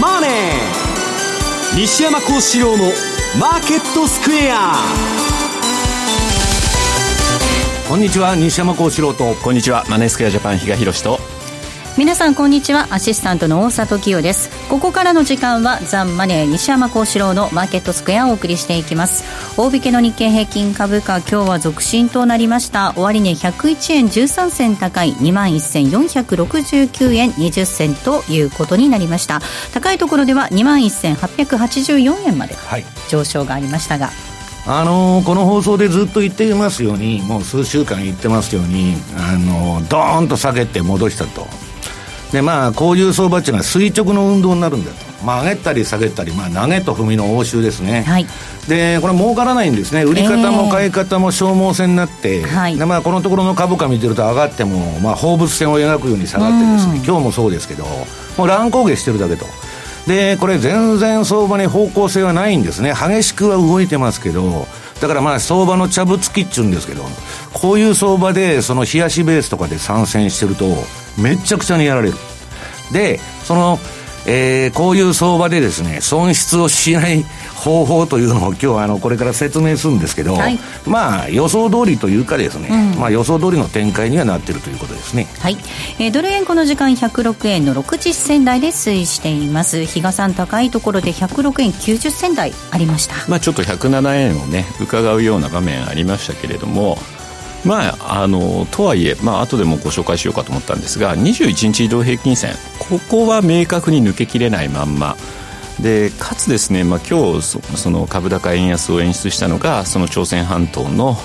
マネー」西山幸四郎の「マーケットスクエア」こんにちは。西山幸四郎とこんにちは。マネースクエアジャパン比嘉宏と皆さんこんにちは。アシスタントの大里清です。ここからの時間はザンマネー西山幸四郎のマーケットスクエアをお送りしていきます。大引けの日経平均株価今日は続伸となりました。終値101円13銭高い21,469円20銭ということになりました。高いところでは21,884円まで上昇がありましたが、はいあのー、この放送でずっと言っていますように、もう数週間言ってますように、あのー、ドーンと下げて戻したと。でまあ、こういう相場っていうのは垂直の運動になるんだと、まあ、上げたり下げたり、まあ、投げと踏みの応酬ですね、はい、でこれ、儲からないんですね、売り方も買い方も消耗戦になって、えー、でまあ、このところの株価見てると、上がっても、まあ、放物線を描くように下がってですね、今日もそうですけど、もう乱高下してるだけと。でこれ全然相場に方向性はないんですね。激しくは動いてますけどだからまあ相場のちゃぶつきっちゅうんですけどこういう相場でその冷やしベースとかで参戦してるとめちゃくちゃにやられる。で、その、えー、こういう相場でですね、損失をしない方法というのを今日はあのこれから説明するんですけど、はい、まあ予想通りというかですね、うん、まあ予想通りの展開にはなっているということですね。はい。えー、ドル円この時間106円の60銭台で推移しています。比嘉さん高いところで106円90銭台ありました。まあちょっと107円をね伺うような場面ありましたけれども。まあ、あのとはいえ、まあ後でもご紹介しようかと思ったんですが21日移動平均線ここは明確に抜けきれないまんま。でかつですね、まあ、今日その株高円安を演出したのがその朝鮮半島の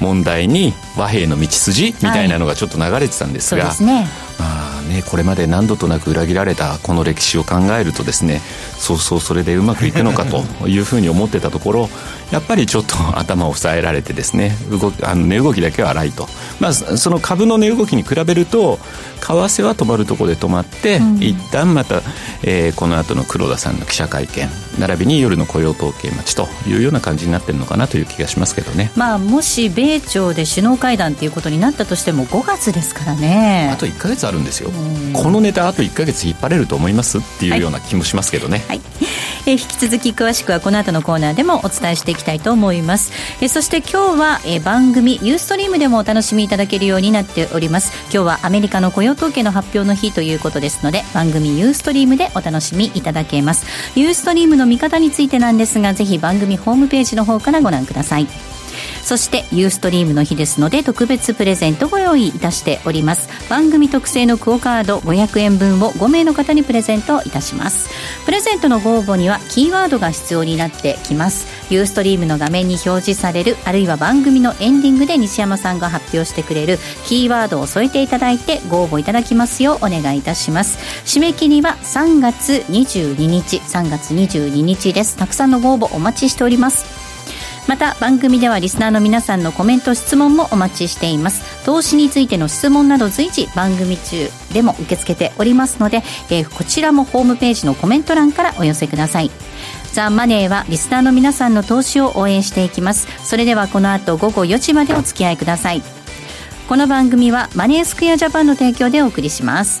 問題に和平の道筋みたいなのがちょっと流れてたんですが、はい、ね。まあね、これまで何度となく裏切られたこの歴史を考えるとですねそうそうそれでうまくいくのかというふうに思ってたところやっぱりちょっと頭を塞えられてですね動きあの値動きだけは荒いと、まあ、その株の値動きに比べると為替は止まるところで止まって、うん、一旦また、えー、この後の黒田さんの記者会見並びに夜の雇用統計待ちというような感じになってるのかなという気がしますけどね、まあ、もし米朝で首脳会談ということになったとしても5月ですからね。あと1か月あるんですよ、このネタあと1か月引っ張れると思いますっていうような気もしますけどね、はい、えー、引き続き詳しくはこの後のコーナーでもお伝えしていきたいと思います、えー、そして今日は、えー、番組ユーストリームでもお楽しみいただけるようになっております。今日はアメリカの雇用統計の発表の日ということですので番組ユーストリームでお楽しみいただけます。ユーストリームの見方についてなんですがぜひ番組ホームページの方からご覧ください。そしてユーストリームの日ですので特別プレゼントご用意いたしております。番組特製のクオカード500円分を5名の方にプレゼントいたします。プレゼントのご応募にはキーワードが必要になってきます。ユーストリームの画面に表示されるあるいは番組のエンディングで西山さんが発表してくれるキーワードを添えていただいてご応募いただきますようお願いいたします。締め切りは3月22日3月22日です。たくさんのご応募お待ちしております。また番組ではリスナーの皆さんのコメント質問もお待ちしています。投資についての質問など随時番組中でも受け付けておりますので、えー、こちらもホームページのコメント欄からお寄せください。ザ・マネーはリスナーの皆さんの投資を応援していきます。それではこの後午後4時までお付き合いください。この番組はマネースクエアジャパンの提供でお送りします。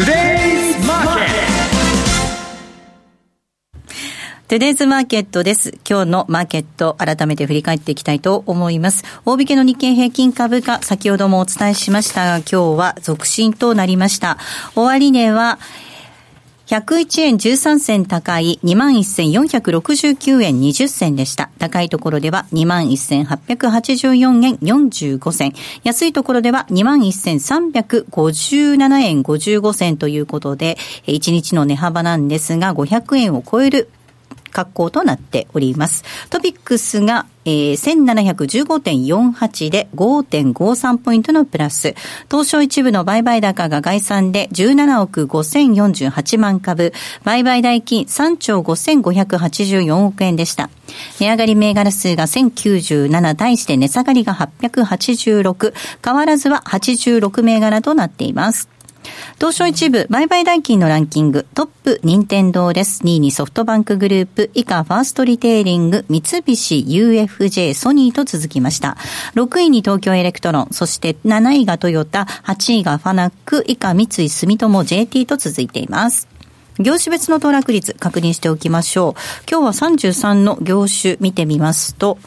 Today's Market トゥデイズマーケットです。今日のマーケット、改めて振り返っていきたいと思います。大引けの日経平均株価、先ほどもお伝えしましたが、今日は続伸となりました。終値は、101円13銭高い21,469円20銭でした。高いところでは21,884円45銭。安いところでは21,357円55銭ということで、1日の値幅なんですが500円を超える格好となっております。トピックスが、えー、1715.48で5.53ポイントのプラス。東証一部の売買高が概算で17億5048万株。売買代金3兆5584億円でした。値上がり銘柄数が1097対して値下がりが886。変わらずは86銘柄となっています。東証一部、売買代金のランキング、トップ、任天堂です。2位にソフトバンクグループ、以下、ファーストリテイリング、三菱、UFJ、ソニーと続きました。6位に東京エレクトロン、そして7位がトヨタ、8位がファナック、以下、三井住友、JT と続いています。業種別の騰落率確認しておきましょう。今日は33の業種見てみますと、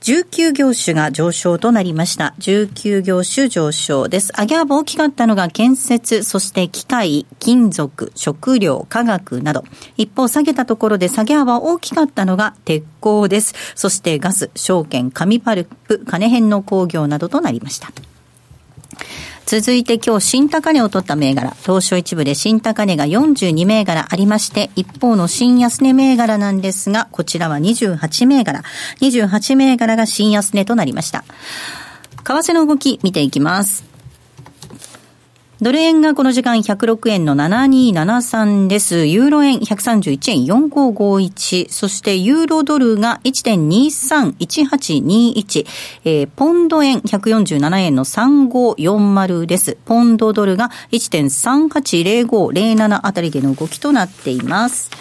19業種が上昇となりました。19業種上昇です。上げ幅大きかったのが建設、そして機械、金属、食料、化学など。一方下げたところで下げ幅大きかったのが鉄鋼です。そしてガス、証券、紙パルプ、金編の工業などとなりました。続いて今日新高値を取った銘柄、東証一部で新高値が42銘柄ありまして、一方の新安値銘柄なんですが、こちらは28銘柄、28銘柄が新安値となりました。為替の動き見ていきます。ドル円がこの時間106円の7273です。ユーロ円131円4551。そしてユーロドルが1.231821。えー、ポンド円147円の3540です。ポンドドルが1.380507あたりでの動きとなっています。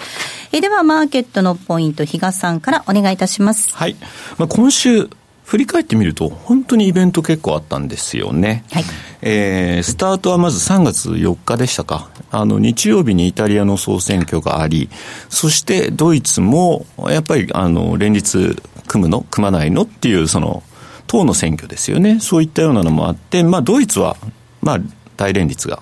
えー、ではマーケットのポイント、比嘉さんからお願いいたします。はい。まあ、今週、振り返ってみると、本当にイベント結構あったんですよね。はい、えー、スタートはまず3月4日でしたか。あの、日曜日にイタリアの総選挙があり、そしてドイツも、やっぱり、あの、連立組むの？組まないの？っていう、その、党の選挙ですよね。そういったようなのもあって、まあ、ドイツは、まあ、大連立が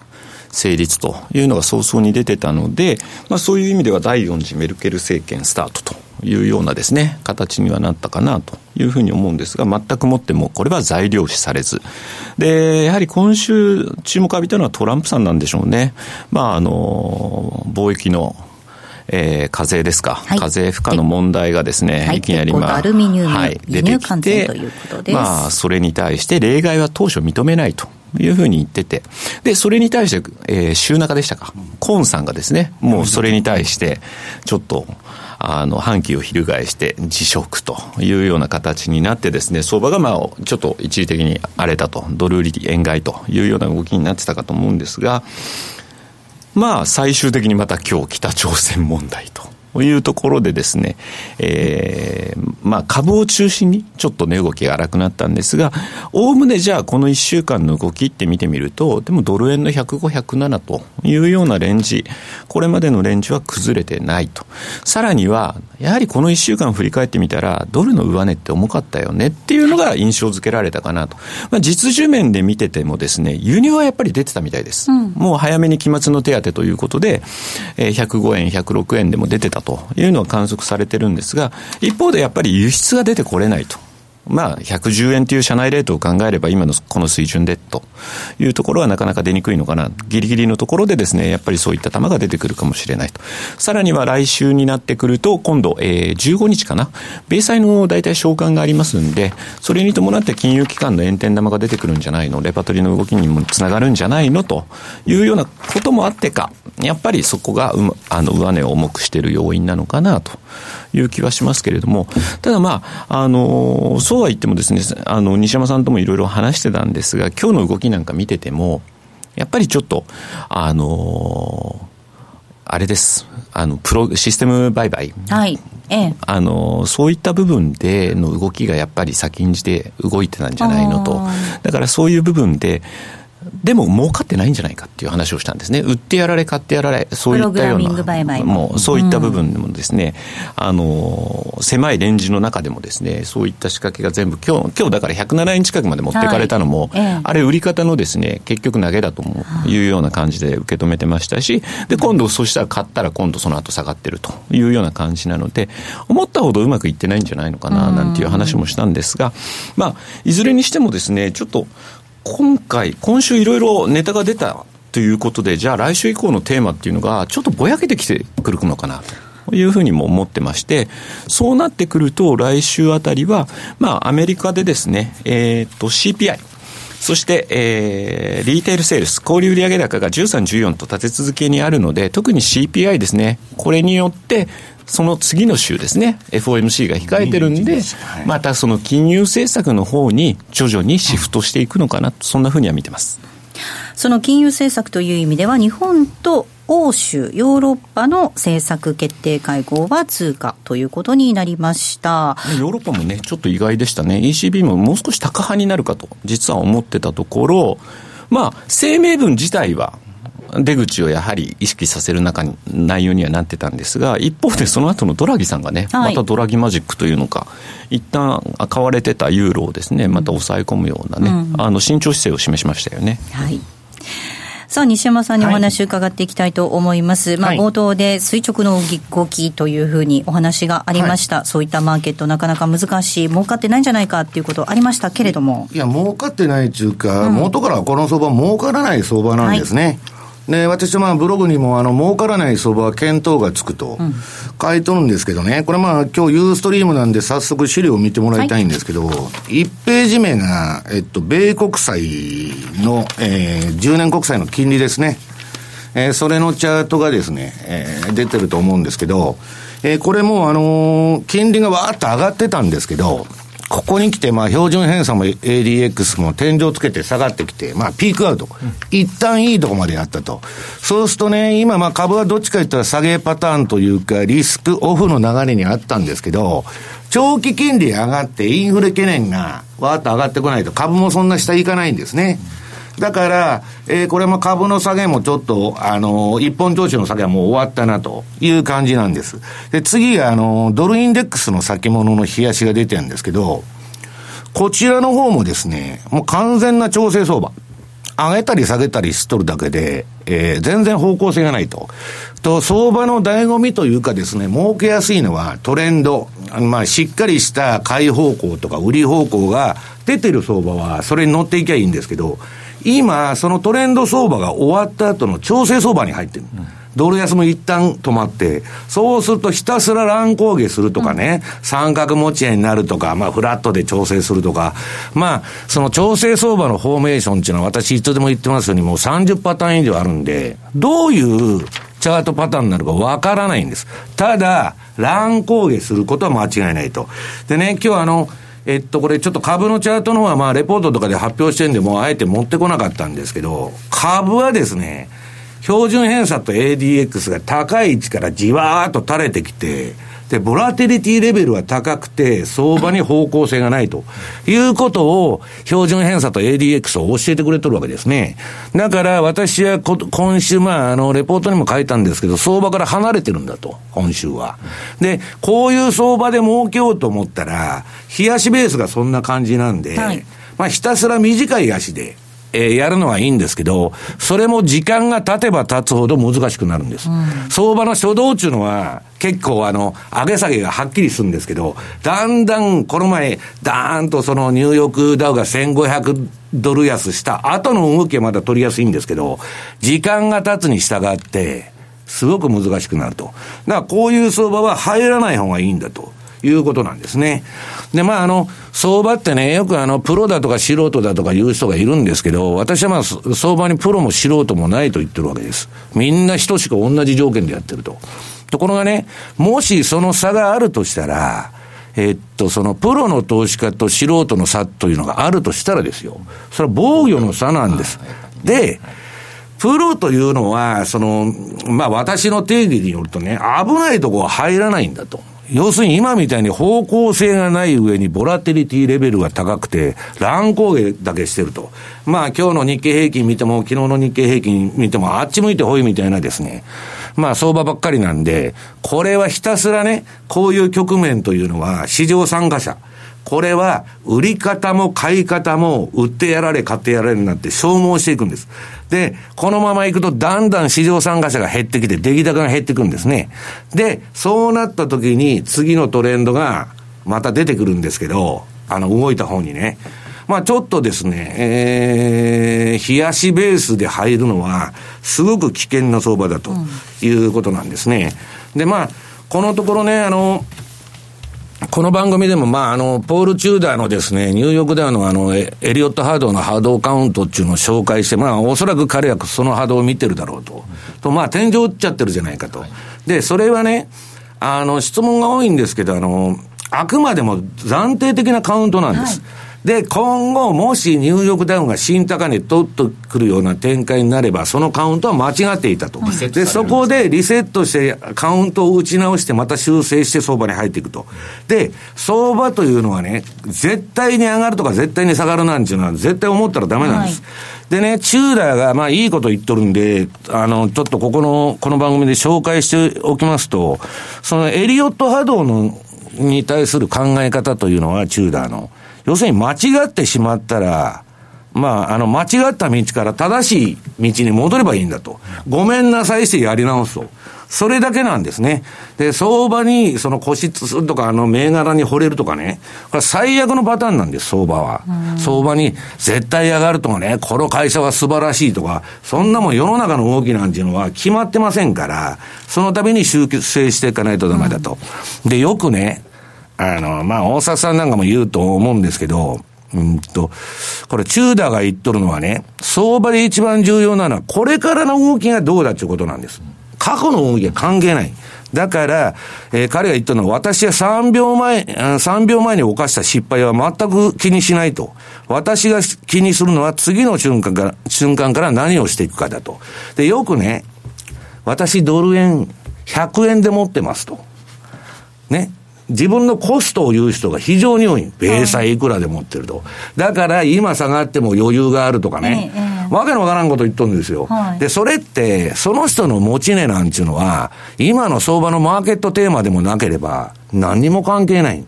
成立というのが早々に出てたので、まあ、そういう意味では第4次メルケル政権スタートというようなですね、形にはなったかなというふうに思うんですが、全くもってもこれは材料視されず。で、やはり今週注目浴びたのはトランプさんなんでしょうね。まあ、あの、貿易のえー、課税ですか、はい、課税負荷の問題がですね、はい、いきなりまあ、アルミニウム、はい、出てきて、まあ、それに対して例外は当初認めないと。いうふうに言ってて、で、それに対して、えー、週中でしたか、コーンさんがですね、もうそれに対して、ちょっと、あの、反旗を翻して辞職というような形になってですね、相場がまあ、ちょっと一時的に荒れたと、ドル売り円買いというような動きになってたかと思うんですが、まあ、最終的にまた今日北朝鮮問題と。というところでですね、えー、まあ株を中心にちょっと値動きが荒くなったんですが、おおむねじゃあこの1週間の動きって見てみると、でもドル円の105、107というようなレンジ、これまでのレンジは崩れてないと。さらには、やはりこの1週間振り返ってみたら、ドルの上値って重かったよねっていうのが印象付けられたかなと。まあ、実需面で見ててもですね、輸入はやっぱり出てたみたいです。うん、もう早めに期末の手当ということで、えー、105円、106円でも出てたというのは観測されてるんですが、一方でやっぱり輸出が出てこれないと。まあ、110円という社内レートを考えれば、今のこの水準でというところはなかなか出にくいのかな。ギリギリのところでですね、やっぱりそういった玉が出てくるかもしれないと。さらには来週になってくると、今度、えー、15日かな。米債の大体償還がありますんで、それに伴って金融機関の円転玉が出てくるんじゃないの、レパトリーの動きにもつながるんじゃないのというようなこともあってか、やっぱりそこが、うあの、上値を重くしている要因なのかなという気はしますけれども、ただまあ、あの、そうは言ってもですね、あの、西山さんともいろいろ話してたんですが、今日の動きなんか見てても、やっぱりちょっと、あの、あれです。あの、プロ、システム売買。はい。ええ。あの、そういった部分での動きがやっぱり先んじて動いてたんじゃないのと。だからそういう部分で、でも儲かってないんじゃないかっていう話をしたんですね。売ってやられ、買ってやられ、そういったような、もうそういった部分でもですね、うん、あの、狭いレンジの中でもですね、そういった仕掛けが全部、今日、今日だから107円近くまで持っていかれたのも、はい、あれ売り方のですね、結局投げだというような感じで受け止めてましたし、で、今度そしたら買ったら今度その後下がってるというような感じなので、思ったほどうまくいってないんじゃないのかな、なんていう話もしたんですが、まあ、いずれにしてもですね、ちょっと、今回、今週いろいろネタが出たということで、じゃあ来週以降のテーマっていうのが、ちょっとぼやけてきてくるのかなというふうにも思ってまして、そうなってくると、来週あたりは、まあ、アメリカでですね、えっ、と、CPI、そして、えー、リーテールセールス、小売売上高が13、14と立て続けにあるので、特に CPI ですね、これによって、その次の週ですね、FOMC が控えてるんで、またその金融政策の方に徐々にシフトしていくのかな、そんなふうには見てます。その金融政策という意味では、日本と欧州、ヨーロッパの政策決定会合は通過ということになりました。ヨーロッパもね、ちょっと意外でしたね、ECB ももう少し高派になるかと、実は思ってたところ、まあ、声明文自体は出口をやはり意識させる中に内容にはなってたんですが、一方でその後のドラギさんがね、またドラギマジックというのか、一旦買われてたユーロをですね、また抑え込むようなね、うん、あの慎重姿勢を示しましたよね。はい。さあ、西山さんにお話を伺っていきたいと思います。はい、まあ、冒頭で垂直の動きというふうにお話がありました、はい、そういったマーケット、なかなか難しい、儲かってないんじゃないかっていうことありましたけれども。いや、儲かってないっていうか、うん、元からこの相場、儲からない相場なんですね。はいで、私まあブログにもあの儲からない相場は検討がつくと書いとるんですけどね、これまあ今日ユーストリームなんで早速資料を見てもらいたいんですけど、はい、1ページ目が、えっと、米国債の、えー、10年国債の金利ですね。えー、それのチャートがですね、えー、出てると思うんですけど、えー、これもあのー、金利がわーっと上がってたんですけど、ここに来て、まあ、標準偏差も ADX も天井つけて下がってきて、まあ、ピークアウト。うん、一旦いいとこまでやったと。そうするとね、今、まあ、株はどっちか言ったら下げパターンというか、リスクオフの流れにあったんですけど、長期金利上がってインフレ懸念がわーっと上がってこないと株もそんな下行かないんですね。うんだから、えー、これも株の下げもちょっと、あのー、一本調子の下げはもう終わったなという感じなんです。で、次が、あのー、ドルインデックスの先物の冷やしが出てるんですけど、こちらの方もですね、もう完全な調整相場。上げたり下げたりしとるだけで、えー、全然方向性がないと。と、相場の醍醐味というかですね、儲けやすいのはトレンド。まあ、しっかりした買い方向とか売り方向が出てる相場は、それに乗っていきゃいいんですけど、今、そのトレンド相場が終わった後の調整相場に入ってる。うんドル安も一旦止まって、そうするとひたすら乱高下するとかね、うん、三角持ち合いになるとか、まあフラットで調整するとか、まあ、その調整相場のフォーメーションっていうのは私いつでも言ってますようにもう30パターン以上あるんで、どういうチャートパターンになるかわからないんです。ただ、乱高下することは間違いないと。でね、今日あの、えっと、これちょっと株のチャートの方はまあレポートとかで発表してんで、もうあえて持ってこなかったんですけど、株はですね、標準偏差と ADX が高い位置からじわーっと垂れてきて、で、ボラテリティレベルは高くて、相場に方向性がないということを、標準偏差と ADX を教えてくれとるわけですね。だから私は今週、まあ、あの、レポートにも書いたんですけど、相場から離れてるんだと、今週は。で、こういう相場で儲けようと思ったら、冷やしベースがそんな感じなんで、はい、まあ、ひたすら短い足で、えー、やるのはいいんですけど、それも時間が経てば経つほど難しくなるんです。うん、相場の初動っていうのは、結構あの、上げ下げがはっきりするんですけど、だんだんこの前、ダーンとそのニューヨークダウが1500ドル安した後の動きはまだ取りやすいんですけど、時間が経つに従って、すごく難しくなると。だからこういう相場は入らない方がいいんだと。いうことなんですね。で、まあ、あの、相場ってね、よくあの、プロだとか素人だとか言う人がいるんですけど、私はまあ、相場にプロも素人もないと言ってるわけです。みんな等しく同じ条件でやってると。ところがね、もしその差があるとしたら、えっと、そのプロの投資家と素人の差というのがあるとしたらですよ。それは防御の差なんです。で、プロというのは、その、まあ私の定義によるとね、危ないとこは入らないんだと。要するに今みたいに方向性がない上にボラテリティレベルが高くて、乱高下だけしてると。まあ今日の日経平均見ても、昨日の日経平均見ても、あっち向いてほいみたいなですね。まあ相場ばっかりなんで、これはひたすらね、こういう局面というのは市場参加者、これは、売り方も買い方も、売ってやられ、買ってやられになって消耗していくんです。で、このまま行くと、だんだん市場参加者が減ってきて、出来高が減っていくんですね。で、そうなった時に、次のトレンドが、また出てくるんですけど、あの、動いた方にね。まあちょっとですね、えー、冷やしベースで入るのは、すごく危険な相場だということなんですね。で、まあ、このところね、あの、この番組でも、まあ、あの、ポール・チューダーのですね、ニューヨークであの、あの、エリオット・ハードの波動カウントっていうのを紹介して、まあ、おそらく彼はその波動を見てるだろうと。と、まあ、天井打っちゃってるじゃないかと。で、それはね、あの、質問が多いんですけど、あの、あくまでも暫定的なカウントなんです。はいで、今後、もしニューヨークダウンが新高値取ってくるような展開になれば、そのカウントは間違っていたと。で、そこでリセットしてカウントを打ち直してまた修正して相場に入っていくと。で、相場というのはね、絶対に上がるとか絶対に下がるなんていうのは絶対思ったらダメなんです。はいでね、チューダーが、まあいいこと言っとるんで、あの、ちょっとここの、この番組で紹介しておきますと、そのエリオット波動の、に対する考え方というのは、チューダーの。要するに間違ってしまったら、まあ、あの、間違った道から正しい道に戻ればいいんだと。ごめんなさいしてやり直すと。それだけなんですね。で、相場に、その固執するとか、あの、銘柄に惚れるとかね。これ最悪のパターンなんです、相場は。相場に絶対上がるとかね、この会社は素晴らしいとか、そんなもん世の中の動きなんていうのは決まってませんから、そのために修正していかないとダメだと。で、よくね、あの、まあ、大阪さんなんかも言うと思うんですけど、うんと、これ、チューダーが言っとるのはね、相場で一番重要なのは、これからの動きがどうだっていうことなんです。過去の動きは関係ない。だから、えー、彼が言ったのは、私は3秒前、3秒前に犯した失敗は全く気にしないと。私が気にするのは次の瞬間から、瞬間から何をしていくかだと。で、よくね、私ドル円100円で持ってますと。ね。自分のコストを言う人が非常に多い。米債いくらで持ってると。だから今下がっても余裕があるとかね。ええ、わけのわからんこと言っとるんですよ。はい、で、それって、その人の持ち値なんちゅうのは、今の相場のマーケットテーマでもなければ、何にも関係ない。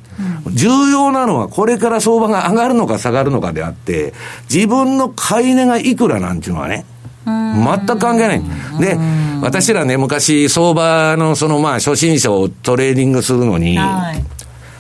うん、重要なのは、これから相場が上がるのか下がるのかであって、自分の買い値がいくらなんちゅうのはね、全く関係ない。で、私らね、昔、相場のそのまあ、初心者をトレーニングするのに、はい、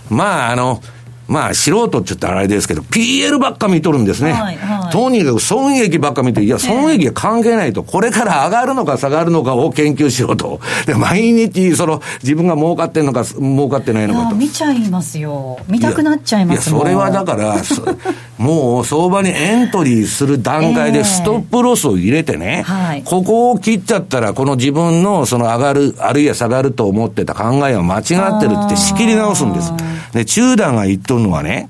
まあ、あの、まあ、素人って言ったらあれですけど、PL ばっか見とるんですね。はいはい、とにかく損益ばっか見て、いや、損益は関係ないと。これから上がるのか下がるのかを研究しろと。で、毎日、その、自分が儲かってんのか、儲かってないのかと。見ちゃいますよ。見たくなっちゃいますいや、それはだから、もう相場にエントリーする段階でストップロスを入れてね、えーはい、ここを切っちゃったら、この自分のその上がる、あるいは下がると思ってた考えは間違ってるって仕切り直すんです。で、中段が言っとるのはね、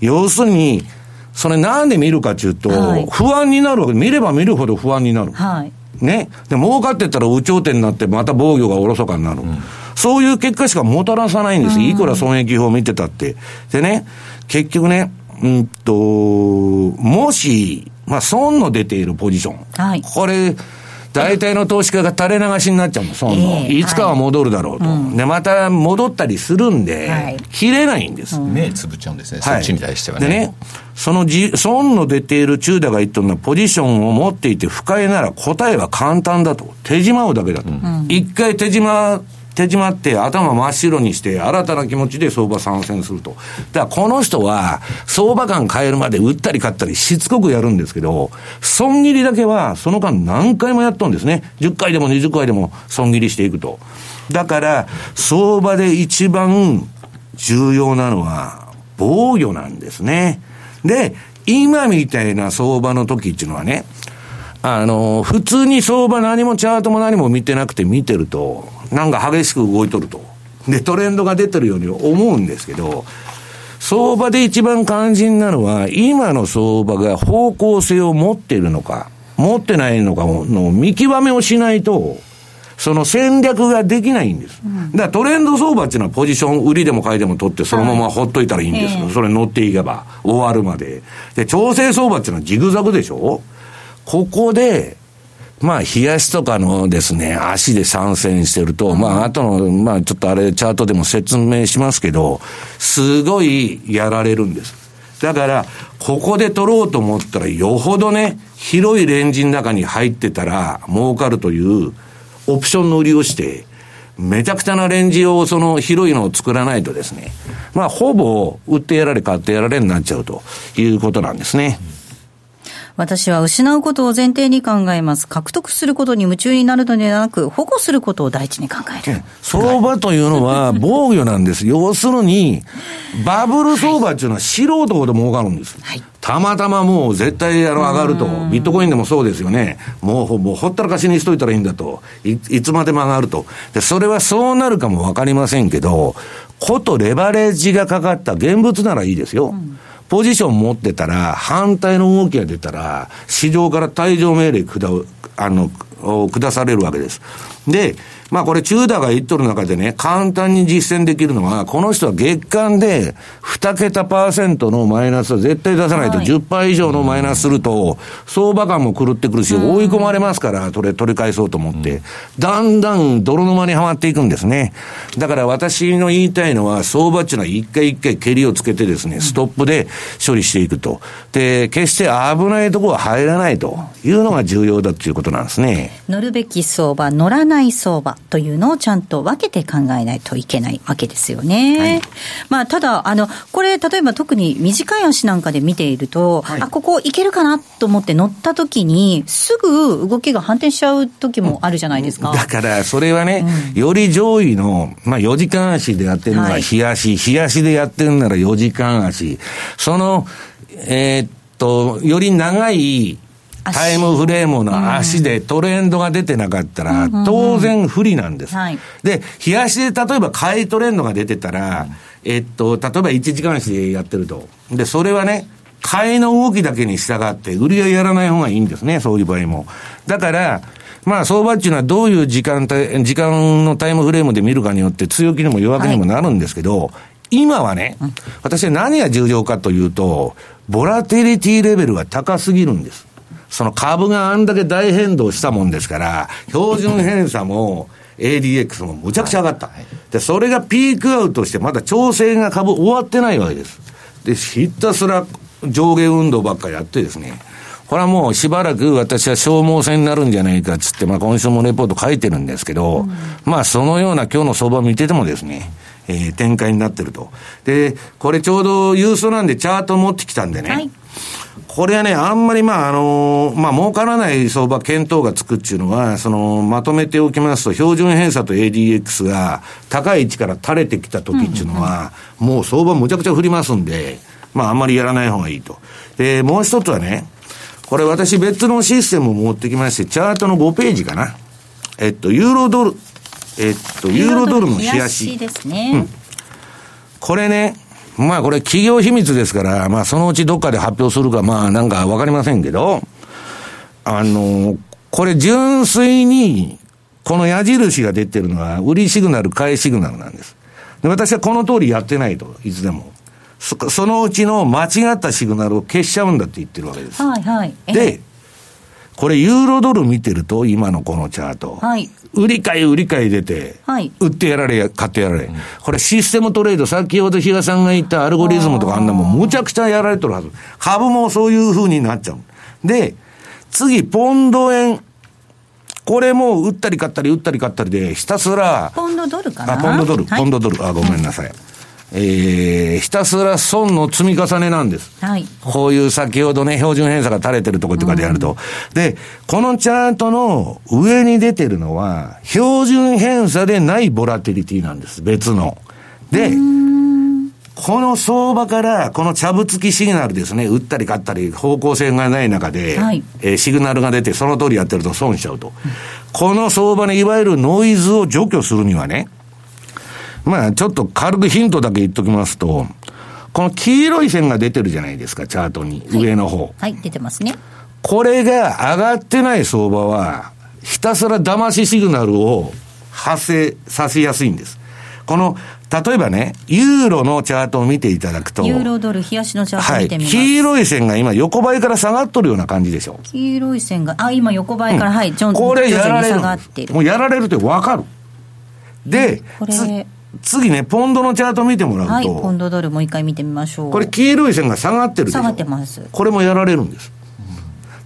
要するに、それなんで見るかっていうと、はい、不安になるわけ。見れば見るほど不安になる。はい。ね。で、儲かってったら有頂天になって、また防御がおろそかになる。うん、そういう結果しかもたらさないんです。いくら損益法見てたって。でね、結局ね、うんと、もし、まあ、損の出ているポジション。はい。これ、大体の投資家が垂れ流しになっちゃうの、損の。いつかは戻るだろうと。で、また戻ったりするんで、切れないんです。目つぶっちゃうんですね、そっちに対してはね。でね、そのじ損の出ている中田が言ったのは、ポジションを持っていて不快なら答えは簡単だと。手締まうだけだと。一回手締ま手締まって頭真っ白にして新たな気持ちで相場参戦すると。だからこの人は相場感変えるまで売ったり買ったりしつこくやるんですけど、損切りだけはその間何回もやっとんですね。10回でも20回でも損切りしていくと。だから相場で一番重要なのは防御なんですね。で、今みたいな相場の時っていうのはね、あの、普通に相場何もチャートも何も見てなくて見てると、なんか激しく動いとると。で、トレンドが出てるように思うんですけど、相場で一番肝心なのは、今の相場が方向性を持っているのか、持ってないのかの見極めをしないと、その戦略ができないんです。だからトレンド相場っていうのはポジション売りでも買いでも取ってそのままほっといたらいいんですよ。はいええそれ乗っていけば終わるまで。で、調整相場っていうのはジグザグでしょここで、まあ、冷やしとかのですね、足で参戦してると、まあ、後の、まあ、ちょっとあれ、チャートでも説明しますけど、すごいやられるんです。だから、ここで取ろうと思ったら、よほどね、広いレンジの中に入ってたら、儲かるという、オプションの売りをして、めちゃくちゃなレンジを、その広いのを作らないとですね、まあ、ほぼ、売ってやられ、買ってやられになっちゃうということなんですね。私は失うことを前提に考えます。獲得することに夢中になるのではなく、保護することを第一に考える。相場というのは 防御なんです。要するに、バブル相場っていうのは素人ほど儲かるんです。はいたまたまもう絶対あの上がると。ビットコインでもそうですよね。もうほもうほったらかしにしといたらいいんだと。いいつまでも上がると。で、それはそうなるかもわかりませんけど、ことレバレッジがかかった現物ならいいですよ。ポジション持ってたら、反対の動きが出たら、市場から退場命令くだ、あの、下されるわけです。で、まあこれ、チューダーが言っとる中でね、簡単に実践できるのは、この人は月間で2桁パーセントのマイナスは絶対出さないと、はい10%以上のマイナスすると、相場感も狂ってくるし、追い込まれますから、それ取り返そうと思って、だんだん泥沼にはまっていくんですね。だから私の言いたいのは、相場っていうのは一回一回蹴りをつけてですね、ストップで処理していくと。で、決して危ないところは入らないというのが重要だということなんですね。乗るべき相場、乗らない相場というのをちゃんと分けて考えないといけないわけですよね。はいまあ、ただ、あの、これ、例えば特に短い足なんかで見ていると、はいあ、ここいけるかなと思って乗った時に、すぐ動きが反転しちゃう時もあるじゃないですか。だから、それはね、より上位の、まあ、4時間足でやってるのははい日足、日足でやってるなら4時間足。その、えーっと、より長い足タイムフレームの足でトレンドが出てなかったら、当然不利なんです。はいで、日足で例えば買いトレンドが出てたら、えっと、例えば1時間足でやってると。で、それはね、買いの動きだけに従って、売りはやらない方がいいんですね、そういう場合も。だから、まあ、相場っていうのはどういう時間帯、時間のタイムフレームで見るかによって強気にも弱気にもなるんですけど、今はね、私は何が重要かというと、ボラテリティレベルが高すぎるんです。その株があんだけ大変動したもんですから、標準偏差も ADX もむちゃくちゃ上がった。で、それがピークアウトして、まだ調整が株終わってないわけです。で、ひたすら上下運動ばっかりやってですね、これはもうしばらく私は消耗戦になるんじゃないかっつって、まあ今週もレポート書いてるんですけど、まあそのような今日の相場を見ててもですね、えー展開になってると。で、これちょうど郵送なんでチャート持ってきたんでね、はいこれはね、あんまりまあ、あのまあ、儲からない相場検討がつくっていうのは、その、まとめておきますと、標準偏差と ADX が高い位置から垂れてきた時っていうのは、もう相場むちゃくちゃ振りますんで、まあ、あんまりやらない方がいいと。で、もう一つはね、これ私別のシステムを持ってきまして、チャートの5ページかな。えっと、ユーロドル、えっと、ユーロドルの冷やし。ですね。これね、まあこれ企業秘密ですから、まあそのうちどっかで発表するか、まあなんかわかりませんけど、あの、これ純粋に、この矢印が出てるのは、売りシグナル、買いシグナルなんです。で私はこの通りやってないと、いつでも。そそのうちの間違ったシグナルを消しちゃうんだって言ってるわけです。はいはい。えで、これユーロドル見てると、今のこのチャート。はい売り買い売り買い出て、はい売ってやられ、買ってやられ。これシステムトレード、先ほど比嘉さんが言ったアルゴリズムとかあんなもん、むちゃくちゃやられてるはず。株もそういう風になっちゃう。で、次、ポンド円。これも売ったり買ったり売ったり買ったりで、ひたすら、ポンドドルかな？あ、ポンドドル、はいポンドドル、あ、ごめんなさい。えー、ひたすら損の積み重ねなんです。はい。こういう先ほどね、標準偏差が垂れてるところとかでやると。で、このチャートの上に出てるのは、標準偏差でないボラティリティなんです。別の。で、この相場から、この茶ぶつきシグナルですね、売ったり買ったり、方向性がない中で、はいえーシグナルが出て、その通りやってると損しちゃうと。この相場のいわゆるノイズを除去するにはね、まあ、ちょっと軽くヒントだけ言っときますと、この黄色い線が出てるじゃないですか、チャートに、上の方。はい、出てますね。これが上がってない相場は、ひたすら騙しシグナルを発生させやすいんです。この、例えばね、ユーロのチャートを見ていただくと、ユーロドル、冷やしのチャートはい、見てみます。黄色い線が今横ばいから下がっとるような感じでしょ。黄色い線が、あ、今横ばいから、はい、ジョンこれやられる。もうやられるってわかる。で、これつ次ね、ポンドのチャート見てもらうと、はい、ポンドドルもう一回見てみましょう。これ黄色い線が下がってるでしょ。下がってます。これもやられるんです。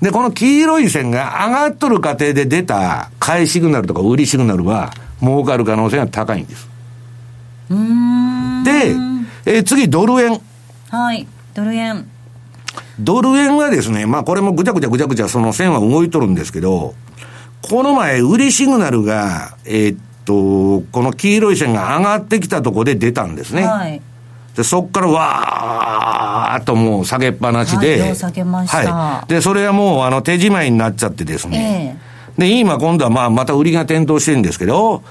で、この黄色い線が上がっとる過程で出た買いシグナルとか売りシグナルは儲かる可能性が高いんです。で、えー次ドル円。はい、ドル円。ドル円はですね、まあこれもぐちゃぐちゃぐちゃぐちゃその線は動いとるんですけど、この前売りシグナルが、えーっと、この黄色い線が上がってきたとこで出たんですね。はい。で、そっからわーっともう下げっぱなしで。はい両下げましたはい。で、それはもうあの手仕舞いになっちゃってですね。えで、今今度はまあまた売りが点灯してるんですけど、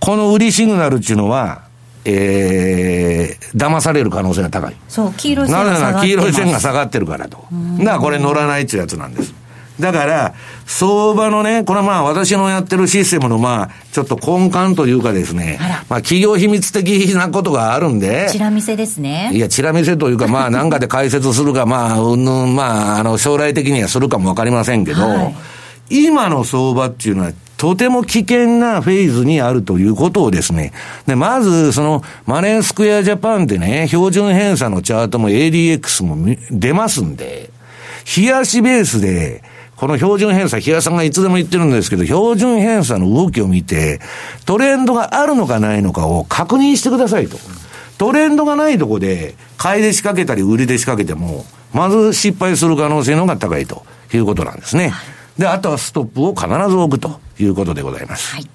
この売りシグナルっていうのは、えー、騙される可能性が高い。そう、黄色い線なぜならが下がってます。黄色い線が下がってるからと。だからこれ乗らないっていうやつなんです。だから、相場のね、これはまあ私のやってるシステムのまあ、ちょっと根幹というかですねあら、まあ企業秘密的なことがあるんで、チラ見せですね。いや、チラ見せというか、まあ、なんかで解説するか、まあ、うんぬん、まあ、あの、将来的にはするかもわかりませんけど、はい今の相場っていうのは、とても危険なフェーズにあるということをですね、で、まず、その、マネースクエアジャパンってね、標準偏差のチャートも ADX もみ出ますんで、冷やしベースで、この標準偏差、冷やさんがいつでも言ってるんですけど、標準偏差の動きを見て、トレンドがあるのかないのかを確認してくださいと。トレンドがないとこで、買いで仕掛けたり売りで仕掛けても、まず失敗する可能性の方が高いということなんですね。で、あとはストップを必ず置くということでございます。はい。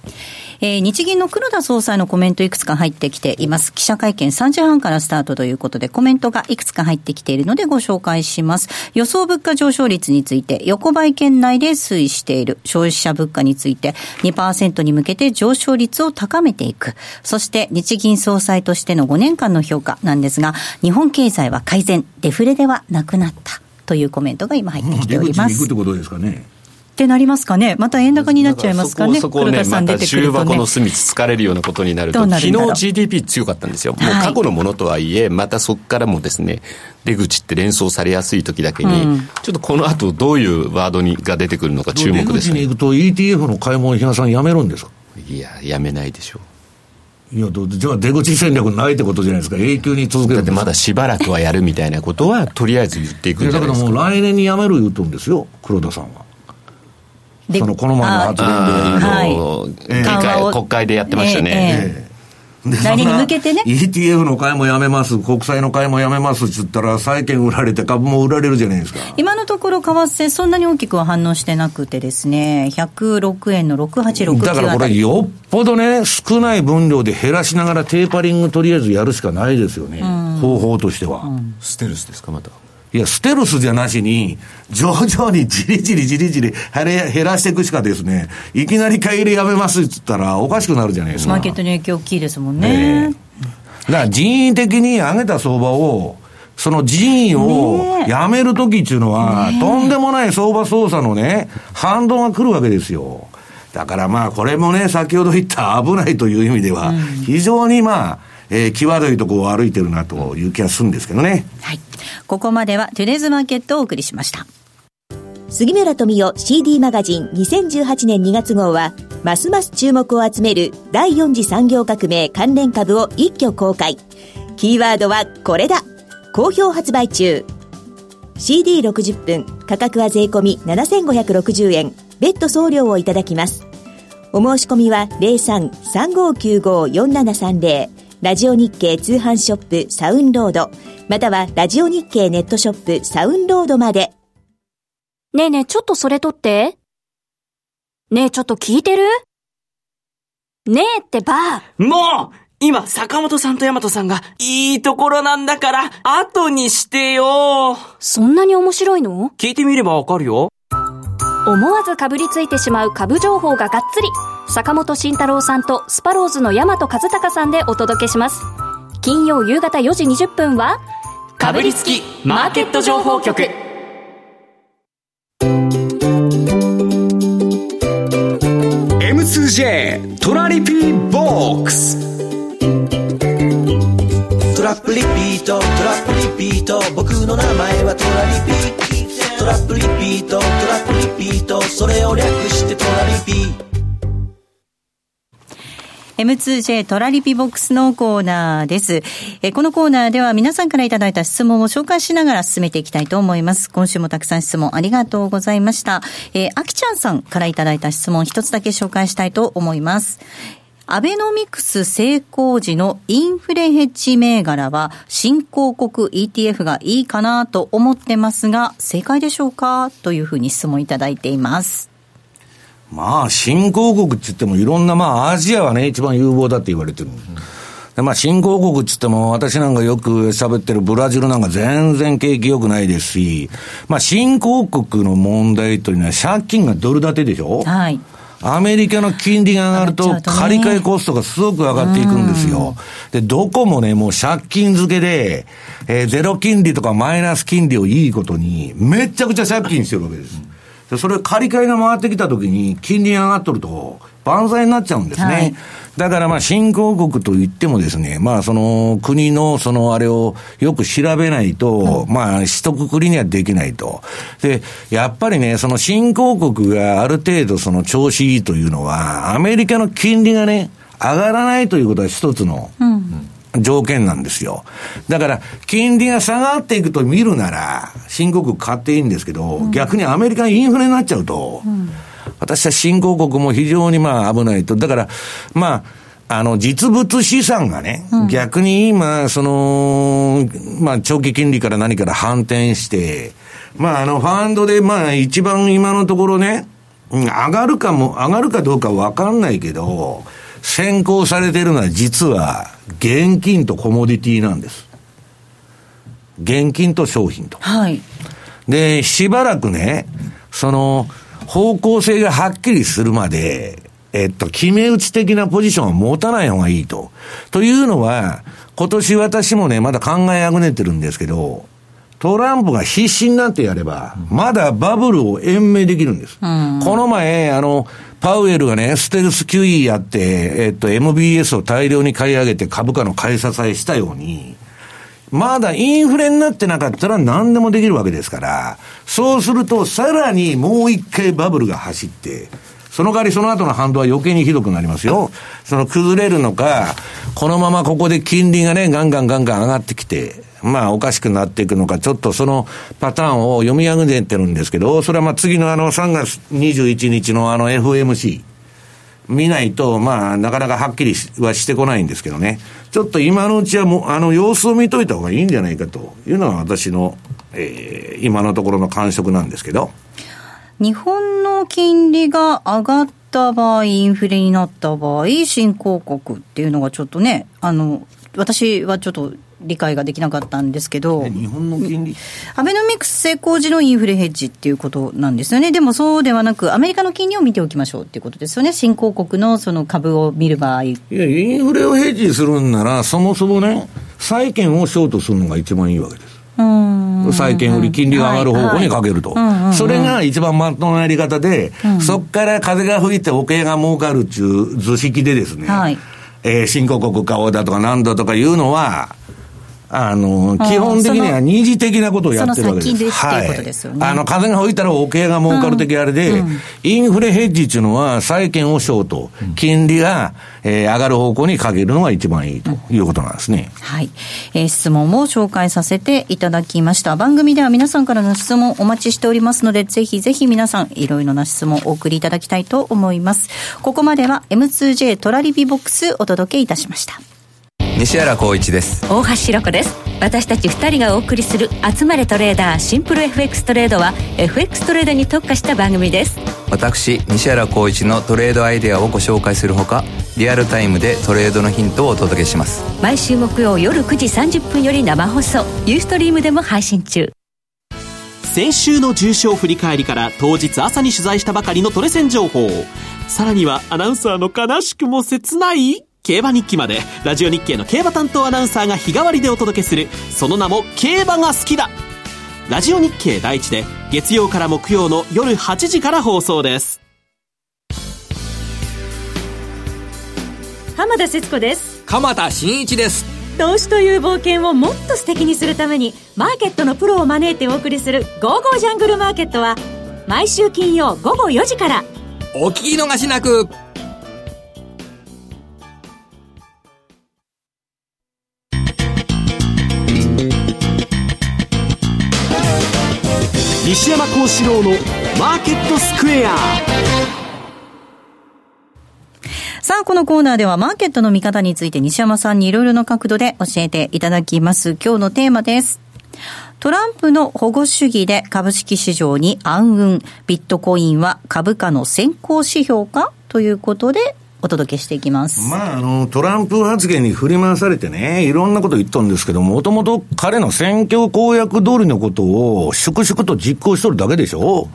えー日銀の黒田総裁のコメントいくつか入ってきています。記者会見3時半からスタートということで、コメントがいくつか入ってきているのでご紹介します。予想物価上昇率について、横ばい圏内で推移している消費者物価について、2%に向けて上昇率を高めていく。そして、日銀総裁としての5年間の評価なんですが、日本経済は改善、デフレではなくなった。というコメントが今入ってきております。出口に行くってことですかね。ってなりますかねまた円高になっちゃいますかねそこをそこをね、黒田さんまた重出てくるとね箱の。隅つつかれるようなことになると、る昨日 GDP 強かったんですよ。もうはい過去のものとはいえ、またそこからもですね、出口って連想されやすい時だけに、うんちょっとこの後どういうワードにが出てくるのか注目ですね。出口に行くと ETF の買い物、比嘉さんやめるんですか？いや、やめないでしょいや、どうじゃあ出口戦略ないってことじゃないですか？永久に続けう。だるんですか？ってまだしばらくはやるみたいなことは、とりあえず言っていくんじゃないですか。もう来年にやめる言うとんですよ、黒田さんは。でそのこの前の発言で。はい国会でやってましたね。来年に向けてね？ETF の買いもやめます、国債の買いもやめますって言ったら、債券売られて株も売られるじゃないですか。今のところ為替そんなに大きくは反応してなくてですね、106円の6869だからこれ。よっぽどね、少ない分量で減らしながらテーパリングとりあえずやるしかないですよね、方法としては。ステルスですか、また。いや、ステルスじゃなしに、徐々にじりじりじりじり減らしていくしかですね、いきなり買い入れやめますって言ったらおかしくなるじゃないですか。マーケットに影響大きいですもんえね。だから人為的に上げた相場を、その人為をやめるときっていうのは、とんでもない相場操作のね、反動が来るわけですよ。だからまあ、これもね、先ほど言った危ないという意味では、非常にまあ、えー際どいところを歩いてるなという気がするんですけどね。はい。ここまではトゥズマーケットをお送りしました。杉村富代 CD マガジン2018年2月号は、ますます注目を集める第4次産業革命関連株を一挙公開。キーワードはこれだ好評発売中。CD60 分、価格は税込み7560円、別途送料をいただきます。お申し込みは03-3595-4730ラジオ日経通販ショップサウンロード、またはラジオ日経ネットショップサウンロードまで。ねえねえ、ちょっとそれ取って。ねえ、ちょっと聞いてる？ねえってば。もう今、坂本さんと大和さんが、いいところなんだから、後にしてよそんなに面白いの？聞いてみればわかるよ。思わずかぶりついてしまう株情報ががっつり。坂本慎太郎さんとスパローズの大和和孝さんでお届けします。金曜夕方4時20分は、かぶりつき、マーケット情報局。トラリピーボックス。トラップリピートトラップリピート。僕の名前はトラリピトラップリピートトラップリピート。それを略してトラリピ M2J トラリピボックスのコーナーです。えこのコーナーでは皆さんからいただいた質問を紹介しながら進めていきたいと思います。今週もたくさん質問ありがとうございました。えー、あきちゃんさんからいただいた質問一つだけ紹介したいと思います。アベノミクス成功時のインフレヘッジ銘柄は新興国 ETF がいいかなと思ってますが、正解でしょうか？というふうに質問いただいています。まあ、新興国って言ってもいろんな、まあ、アジアはね、一番有望だって言われてる。でまあ、新興国って言っても、私なんかよく喋ってるブラジルなんか全然景気良くないですし、まあ、新興国の問題というのは借金がドル建てでしょ？はい。アメリカの金利が上がると、借り換えコストがすごく上がっていくんですよ。で、どこもね、もう借金付けで、えーゼロ金利とかマイナス金利をいいことに、めっちゃくちゃ借金してるわけです。でそれ借り換えが回ってきたときに、金利が上がっとると、万歳になっちゃうんですね。はいだからまあ新興国といってもですね、まあその国のそのあれをよく調べないと、まあ一括りにはできないと。で、やっぱりね、その新興国がある程度その調子いいというのは、アメリカの金利がね、上がらないということは一つの、条件なんですよ。だから、金利が下がっていくと見るなら、新興国買っていいんですけど、逆にアメリカがインフレになっちゃうと、私は新興国も非常にまあ危ないと。だから、まあ、あの、実物資産がね、逆に今、その、まあ、長期金利から何から反転して、まあ、あの、ファンドで、まあ、一番今のところね、うん上がるかも、上がるかどうかわかんないけど、先行されてるのは実は、現金とコモディティなんです。現金と商品と。はい。で、しばらくね、その、方向性がはっきりするまで、えっと、決め打ち的なポジションは持たない方がいいと。というのは、今年私もね、まだ考えあぐねてるんですけど、トランプが必死になってやれば、まだバブルを延命できるんです。この前、あの、パウエルがね、ステルス QE やって、えっと、MBS を大量に買い上げて株価の買い支えしたように、まだインフレになってなかったら何でもできるわけですから、そうするとさらにもう一回バブルが走って、その代わりその後の反動は余計にひどくなりますよ。その崩れるのか、このままここで金利がね、ガンガンガンガン上がってきて、まあおかしくなっていくのか、ちょっとそのパターンを読み上げてるんですけど、それはまあ次のあの3月21日のあの FMC。見ないと、まあ、なかなかはっきりはしてこないんですけどね。ちょっと今のうちはもう、あの、様子を見といた方がいいんじゃないかというのが私の、えー、今のところの感触なんですけど。日本の金利が上がった場合、インフレになった場合、新興国っていうのがちょっとね、あの、私はちょっと理解ができなかったんですけど、日本の金利アベノミクス成功時のインフレヘッジっていうことなんですよね。でもそうではなく、アメリカの金利を見ておきましょうっていうことですよね。新興国のその株を見る場合。いや、インフレをヘッジするんなら、そもそもね、債券をショートするのが一番いいわけです。債券売り金利が上がる方向にかけると。それが一番まっとうなやり方で、そっから風が吹いておけが儲かるっていう図式でですね、はいえー新興国買おうだとか何だとかいうのは、あの、あ基本的には二次的なことをやってるわけです。でっていうことですよねはい。あの、風が吹いたらおけが儲かる的あれで、インフレヘッジっていうのは債券をショート、金利が、えー上がる方向にかけるのが一番いいということなんですね。はい、えー質問を紹介させていただきました。番組では皆さんからの質問お待ちしておりますので、ぜひぜひ皆さんいろいろな質問をお送りいただきたいと思います。ここまでは M2J トラリピボックスお届けいたしました。西原光一です。大橋ひろ子です。私たち2人がお送りする「集まれトレーダーシンプル FX トレード」は FX トレードに特化した番組です。私西原光一のトレードアイデアをご紹介するほかリアルタイムでトレードのヒントをお届けします。毎週木曜夜9時30分より生放送ユーストリームでも配信中。先週の重賞振り返りから当日朝に取材したばかりのトレセン情報。さらにはアナウンサーの悲しくも切ない？競馬日記までラジオ日経の競馬担当アナウンサーが日替わりでお届けするその名も競馬が好きだ。ラジオ日経第一で月曜から木曜の夜8時から放送です。浜田節子です。鎌田新一です。投資という冒険をもっと素敵にするためにマーケットのプロを招いてお送りする「ゴーゴージャングルマーケット」は毎週金曜午後4時から。お聞き逃しなく幸四郎のマーケットスクエアさあ、このコーナーではマーケットの見方について西山さんにいろいろな角度で教えていただきます。今日のテーマです。トランプの保護主義で株式市場に暗雲、ビットコインは株価の先行指標か？ということでお届けしていきます。まあ、あの、トランプ発言に振り回されてね、いろんなこと言ったんですけども、もともと彼の選挙公約通りのことを粛々と実行しとるだけでしょ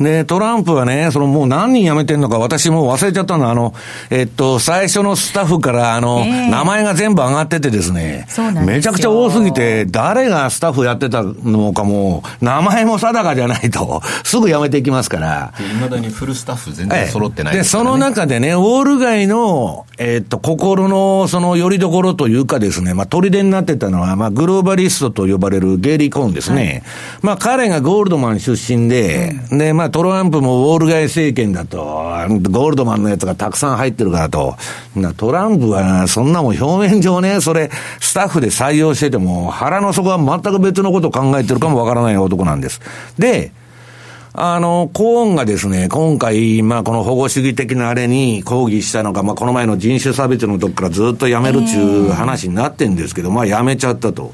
で、トランプはね、そのもう何人辞めてんのか私もう忘れちゃったの、あの、えっと、最初のスタッフから、あの、えー、名前が全部上がっててですね、めちゃくちゃ多すぎて、誰がスタッフやってたのかも、名前も定かじゃないと、すぐ辞めていきますから。いまだにフルスタッフ全然揃ってないで、ね、その中でね、ウォール街の、えっと、心の、その、よりどころというかですね、まあ、砦になってたのは、まあ、グローバリストと呼ばれるゲイリー・コーンですね。はい、まあ、彼がゴールドマン出身で、うん、で、まあ、トランプもウォール街政権だと、ゴールドマンのやつがたくさん入ってるからと、トランプはそんなもん表面上ね、それ、スタッフで採用してても、腹の底は全く別のことを考えてるかもわからない男なんです。で、あの、コーンがですね、今回、まあ、この保護主義的なあれに抗議したのか、まあ、この前の人種差別のとこからずっとやめるっていう話になってんですけど、まあ、やめちゃったと。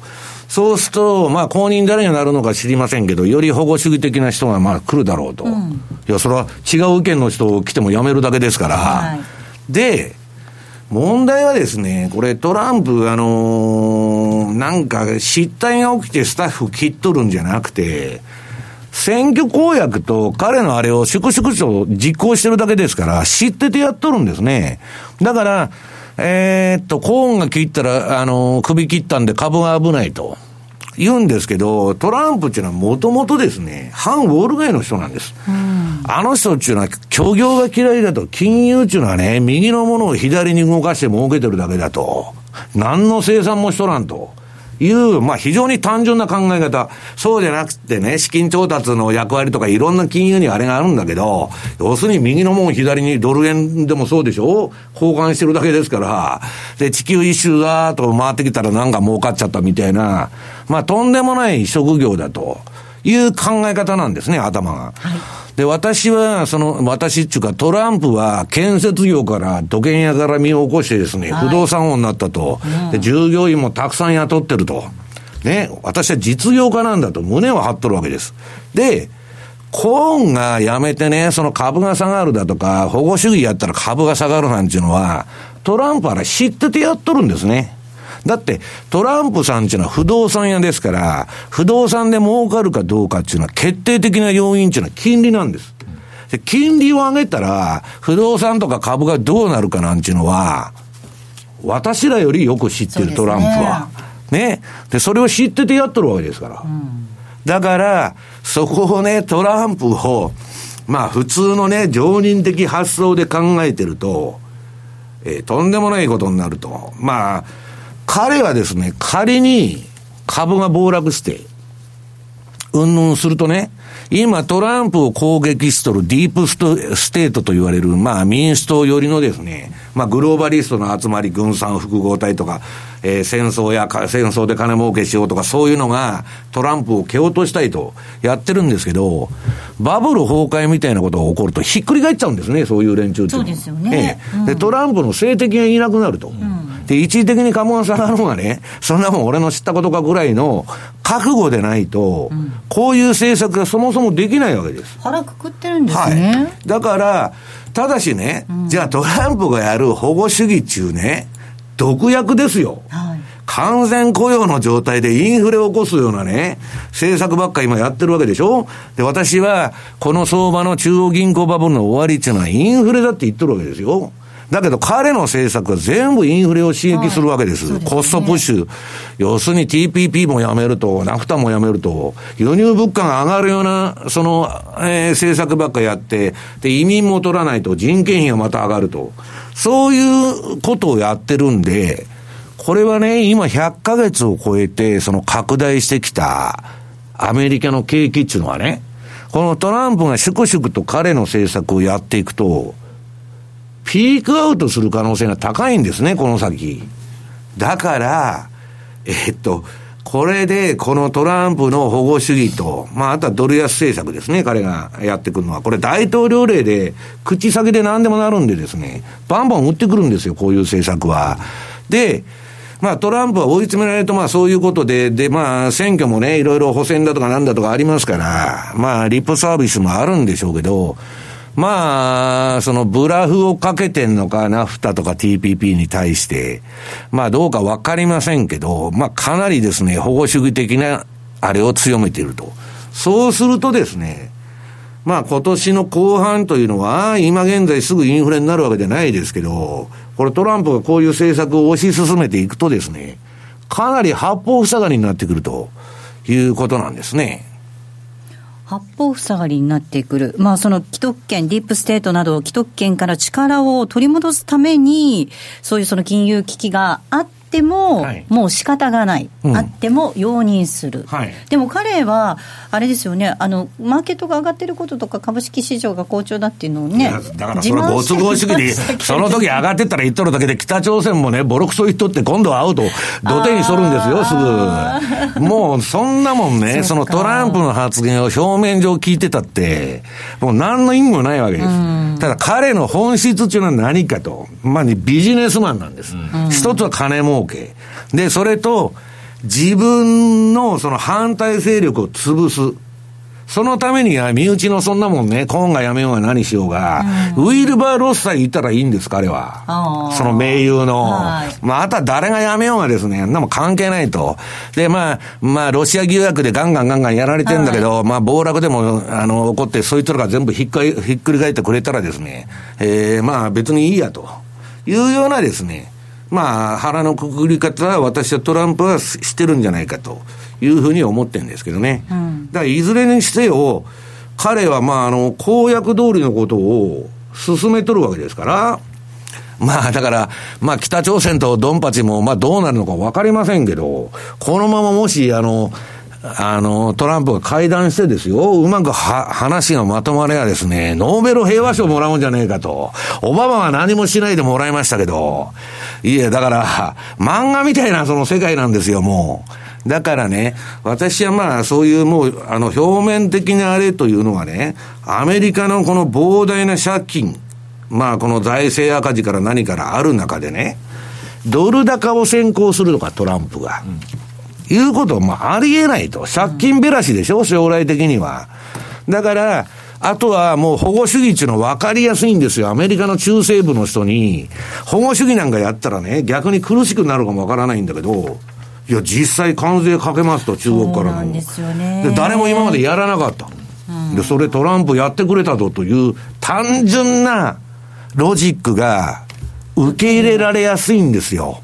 そうすると、まあ、公認誰になるのか知りませんけど、より保護主義的な人がまあ来るだろうと、うん、いや、それは違う意見の人来ても辞めるだけですから、はい、で、問題はですね、これトランプ、あのー、なんか失態が起きてスタッフ切っとるんじゃなくて、選挙公約と彼のあれを粛々と実行してるだけですから、知っててやっとるんですね。だから、えー、っと、コーンが切ったら、あの、首切ったんで株が危ないと。言うんですけど、トランプっていうのはもともとですね、反ウォール街の人なんです。あの人っていうのは、虚業が嫌いだと、金融っていうのはね、右のものを左に動かして儲けてるだけだと。何の生産もしとらんと。いう、まあ非常に単純な考え方。そうじゃなくてね、資金調達の役割とかいろんな金融にあれがあるんだけど、要するに右のもん左にドル円でもそうでしょ？交換してるだけですから、で、地球一周だと回ってきたらなんか儲かっちゃったみたいな、まあとんでもない職業だという考え方なんですね、頭が。はいで、私は、その、私っていうか、トランプは建設業から、土建屋から身を起こしてですね、不動産王になったと、で、従業員もたくさん雇ってると。ね、私は実業家なんだと胸を張っとるわけです。で、コーンがやめてね、その株が下がるだとか、保護主義やったら株が下がるなんていうのは、トランプは知っててやっとるんですね。だって、トランプさんっていうのは不動産屋ですから、不動産で儲かるかどうかっていうのは決定的な要因っていうのは金利なんです。で、金利を上げたら、不動産とか株がどうなるかなんていうのは、私らよりよく知ってる、トランプは。ね。で、それを知っててやっとるわけですから。うん、だから、そこをね、トランプを、まあ普通のね、常人的発想で考えてると、えー、とんでもないことになると。まあ、彼はですね、仮に株が暴落して、うんぬんするとね、今トランプを攻撃しとるディープステートと言われる、まあ民主党寄りのですね、まあグローバリストの集まり、軍産複合体とか、えー、戦争や戦争で金儲けしようとか、そういうのがトランプを蹴落としたいとやってるんですけど、バブル崩壊みたいなことが起こるとひっくり返っちゃうんですね、そういう連中ってそうですよね。ええうん、で、トランプの政敵がいなくなると。うんで、一時的に株が下がるのがね、そんなもん俺の知ったことかぐらいの覚悟でないと、うん、こういう政策がそもそもできないわけです。腹くくってるんですね。はい。だから、ただしね、うん、じゃあトランプがやる保護主義中ね、毒薬ですよ。はい。完全雇用の状態でインフレを起こすようなね、政策ばっか今やってるわけでしょで、私は、この相場の中央銀行バブルの終わりっていうのはインフレだって言ってるわけですよ。だけど彼の政策は全部インフレを刺激するわけです。はい、コストプッシュ。要するに TPP もやめると、ナフタもやめると、輸入物価が上がるような、その、えー、政策ばっかやって、で、移民も取らないと人件費がまた上がると。そういうことをやってるんで、これはね、今100ヶ月を超えて、その拡大してきたアメリカの景気っていうのはね、このトランプが粛々と彼の政策をやっていくと、ピークアウトする可能性が高いんですね、この先。だから、えっと、これで、このトランプの保護主義と、まあ、あとはドル安政策ですね、彼がやってくるのは。これ大統領令で、口先で何でもなるんでですね、バンバン打ってくるんですよ、こういう政策は。で、まあトランプは追い詰められるとまあそういうことで、でまあ選挙もね、いろいろ補選だとかなんだとかありますから、まあリップサービスもあるんでしょうけど、まあ、そのブラフをかけてんのか、ナフタとか TPP に対して、まあどうかわかりませんけど、まあかなりですね、保護主義的なあれを強めていると。そうするとですね、まあ今年の後半というのは、今現在すぐインフレになるわけじゃないですけど、これトランプがこういう政策を推し進めていくとですね、かなり八方塞がりになってくるということなんですね。八方塞がりになってくる、まあ、その既得権、ディープステートなど、既得権から力を取り戻すために、そういうその金融危機があって、っても、はい、もう仕方がない、うん、あっても容認する、はい、でも彼は、あれですよね。あの、マーケットが上がってることとか、株式市場が好調だっていうのをね、だからそれ、ご都合主義で、その時上がってったら言っとるだけで、北朝鮮もね、ボロクソ言っとって、今度は会うと、土手にそるんですよ、すぐ。もうそんなもんね、そのトランプの発言を表面上聞いてたって、もう何の意味もないわけです。ただ彼の本質っていうのは何かと、まあ、ビジネスマンなんです。一つは金儲け。で、それと、自分のその反対勢力を潰す。そのためには、身内のそんなもんね、コーンがやめようが何しようが、うん、ウィルバー・ロスさえ言ったらいいんです、彼は。その盟友の。はい、まあ、あとは誰がやめようがですね、なも関係ないと。で、まあ、まあ、ロシア疑惑でガンガンガンガンやられてんだけど、はい、まあ、暴落でも、あの、起こって、そいつらが全部ひっかひっくり返ってくれたらですね、えー、まあ、別にいいやと。いうようなですね、まあ、腹のくくり方は私はトランプはしてるんじゃないかというふうに思ってるんですけどね。うん、だからいずれにしてよ、彼はまあ、あの、公約通りのことを進めとるわけですから、まあだから、まあ北朝鮮とドンパチもまあどうなるのか分かりませんけど、このままもしあの、あの、トランプが会談してですよ、うまくは話がまとまればですね、ノーベル平和賞もらうんじゃねえかと。オバマは何もしないでもらいましたけど、いえ、だから、漫画みたいなその世界なんですよ、もう。だからね、私はまあ、そういうもう、あの、表面的なあれというのはね、アメリカのこの膨大な借金、まあ、この財政赤字から何からある中でね、ドル高を先行するのか、トランプが。うんいうこともありえないと。借金べらしでしょ、将来的には。だから、あとはもう保護主義っていうのは分かりやすいんですよ。アメリカの中西部の人に、保護主義なんかやったらね、逆に苦しくなるかも分からないんだけど、いや、実際関税かけますと、中国からの。でで誰も今までやらなかった。うん、で、それトランプやってくれたぞという単純なロジックが受け入れられやすいんですよ。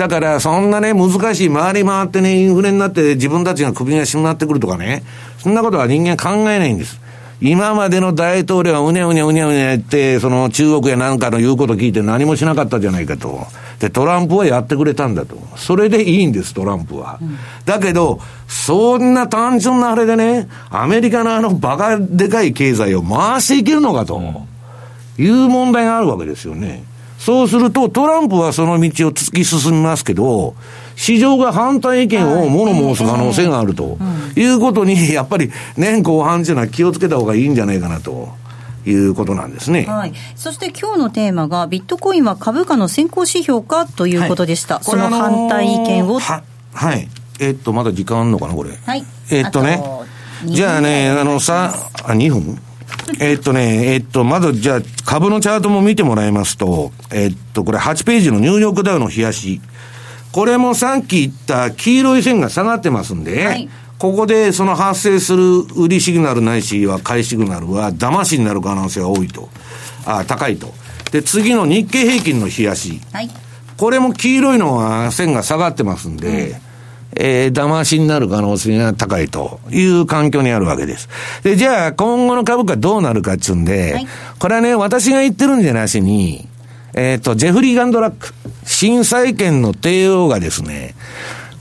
だから、そんなね、難しい、回り回ってね、インフレになって自分たちが首が締まってくるとかね、そんなことは人間考えないんです。今までの大統領はうねうねうねうね言って、その中国やなんかの言うこと聞いて何もしなかったじゃないかと。で、トランプはやってくれたんだと。それでいいんです、トランプは。うん、だけど、そんな単純なあれでね、アメリカのあのバカでかい経済を回していけるのかと、いう問題があるわけですよね。そうすると、トランプはその道を突き進みますけど、市場が反対意見を物申す可能性があるということに、やっぱり年後半というのは気をつけた方がいいんじゃないかなと。いうことなんですね、はい、そして今日のテーマが、ビットコインは株価の先行指標かということでした、はい、その反対意見を。ははい、えー、っと、まだ時間あるのかな、これ。はい、えー、っとね、じゃあね、あのさ、あ、2分？えっとね、えっと、まずじゃあ株のチャートも見てもらいますと、えっと、これ8ページのニューヨークダウの冷やし。これもさっき言った黄色い線が下がってますんで、はい、ここでその発生する売りシグナルないしは買いシグナルは騙しになる可能性が多いと。あ、高いと。で、次の日経平均の冷やし。はい、これも黄色いのは線が下がってますんで、うんえー、騙しになる可能性が高いという環境にあるわけです。で、じゃあ、今後の株価どうなるかっつうんで、はい、これはね、私が言ってるんじゃなしに、えっ、と、ジェフリー・ガンドラック、震災権の帝王がですね、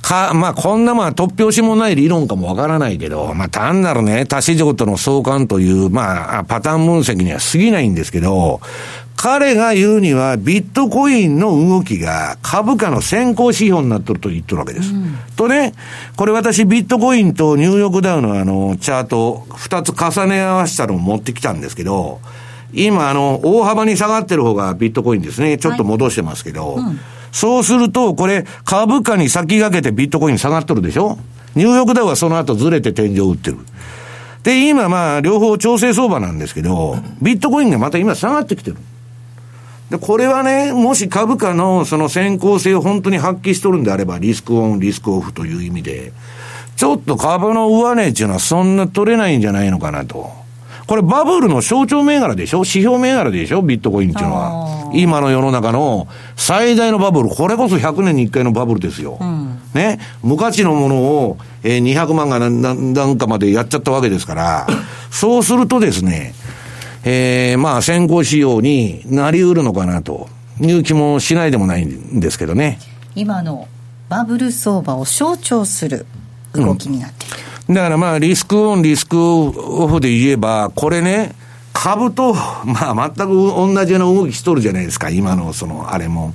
か、まあ、こんなまあ、突拍子もない理論かもわからないけど、まあ、単なるね、多市場との相関という、まあ、パターン分析には過ぎないんですけど、彼が言うには、ビットコインの動きが株価の先行指標になってると言ってるわけです。うん、とね、これ私ビットコインとニューヨークダウのあの、チャート、二つ重ね合わせたのを持ってきたんですけど、今あの、大幅に下がってる方がビットコインですね。ちょっと戻してますけど、はいうんそうすると、これ、株価に先駆けてビットコイン下がっとるでしょ？ニューヨークダウはその後ずれて天井を打ってる。で、今まあ、両方調整相場なんですけど、ビットコインがまた今下がってきてる。で、これはね、もし株価のその先行性を本当に発揮しとるんであれば、リスクオン、リスクオフという意味で、ちょっと株の上値っていうのはそんな取れないんじゃないのかなと。これバブルの象徴銘柄でしょ？指標銘柄でしょ？ビットコインっていうのは。今の世の中の最大のバブル、これこそ100年に1回のバブルですよ。うん、ね？昔のものを、えー、200万が何なんかまでやっちゃったわけですから、そうするとですね、えー、まあ先行仕様になりうるのかなという気もしないでもないんですけどね。今のバブル相場を象徴する動きになっている。うん、だからまあリスクオン、リスクオフで言えば、これね、株と、まあ全く同じような動きしとるじゃないですか、今のそのあれも。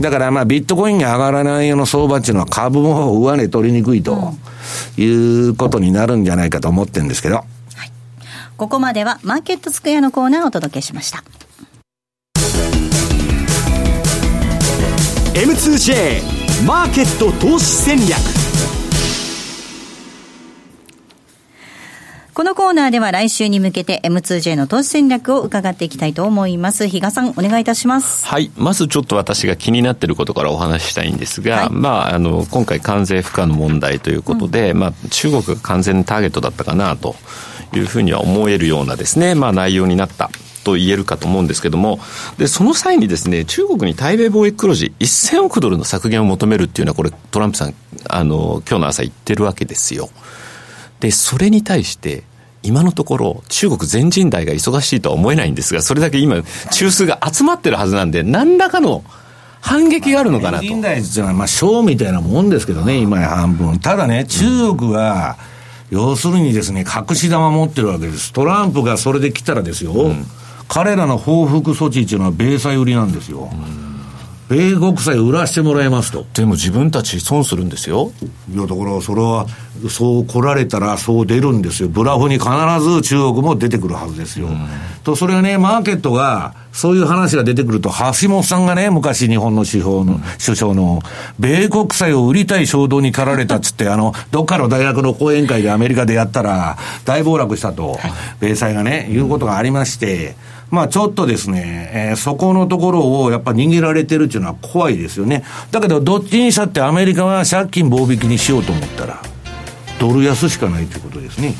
だからまあビットコインが上がらないような相場っていうのは株も上値取りにくいということになるんじゃないかと思ってるんですけど。ここまではマーケットスクエアのコーナーをお届けしました M2J マーケット投資戦略このコーナーでは来週に向けて M2J の投資戦略を伺っていきたいと思います。比嘉さん、お願いいたします。はい。まずちょっと私が気になっていることからお話ししたいんですが、はい、まあ、あの、今回関税負荷の問題ということで、うん、まあ、中国が完全ターゲットだったかなというふうには思えるようなですね、まあ、内容になったと言えるかと思うんですけども、で、その際にですね、中国に対米貿易黒字1000億ドルの削減を求めるっていうのは、これ、トランプさん、あの、今日の朝言ってるわけですよ。で、それに対して、今のところ、中国全人代が忙しいとは思えないんですが、それだけ今、中枢が集まってるはずなんで、何らかの反撃があるのかなと。全人代っていうのは、まあ、小みたいなもんですけどね、今や半分。ただね、中国は、うん要するにですね、隠し玉持ってるわけです。トランプがそれで来たらですよ、うん、彼らの報復措置っていうのは米債売りなんですよ。米国債売らしてもらいますと。でも自分たち損するんですよ。いや、だからそれは、そう来られたらそう出るんですよ。ブラフに必ず中国も出てくるはずですよ。うん、と、それはね、マーケットが、そういう話が出てくると、橋本さんがね、昔日本の首相の、首相の、米国債を売りたい衝動に駆られたっつって、あの、どっかの大学の講演会でアメリカでやったら、大暴落したと、米債がね、いうことがありまして、まあちょっとですね、えー、そこのところをやっぱ握られてるっていうのは怖いですよね。だけど、どっちにしたってアメリカは借金棒引きにしようと思ったら、ドル安しかないということですね。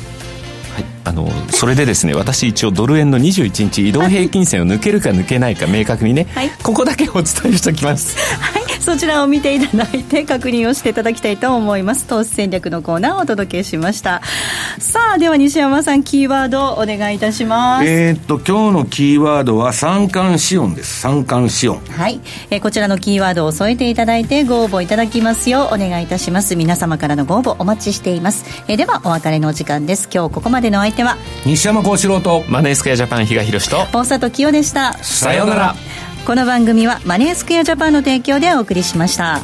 はい、あのそれでですね私一応ドル円の21日移動平均線を抜けるか抜けないか明確にね、はい、ここだけお伝えしておきます、はい、そちらを見ていただいて確認をしていただきたいと思います。投資戦略のコーナーをお届けしました。さあでは西山さんキーワードお願いいたします。えー、っと今日のキーワードは三寒四温です。三寒四温はい、えー、こちらのキーワードを添えていただいてご応募いただきますようお願いいたします。皆様からのご応募お待ちしています、えー、ではお別れのお時間です。今日ここまでの相手は？西山幸四郎とマネースクエアジャパン比嘉宏と。大里清でした。さようなら。この番組はマネースクエアジャパンの提供でお送りしました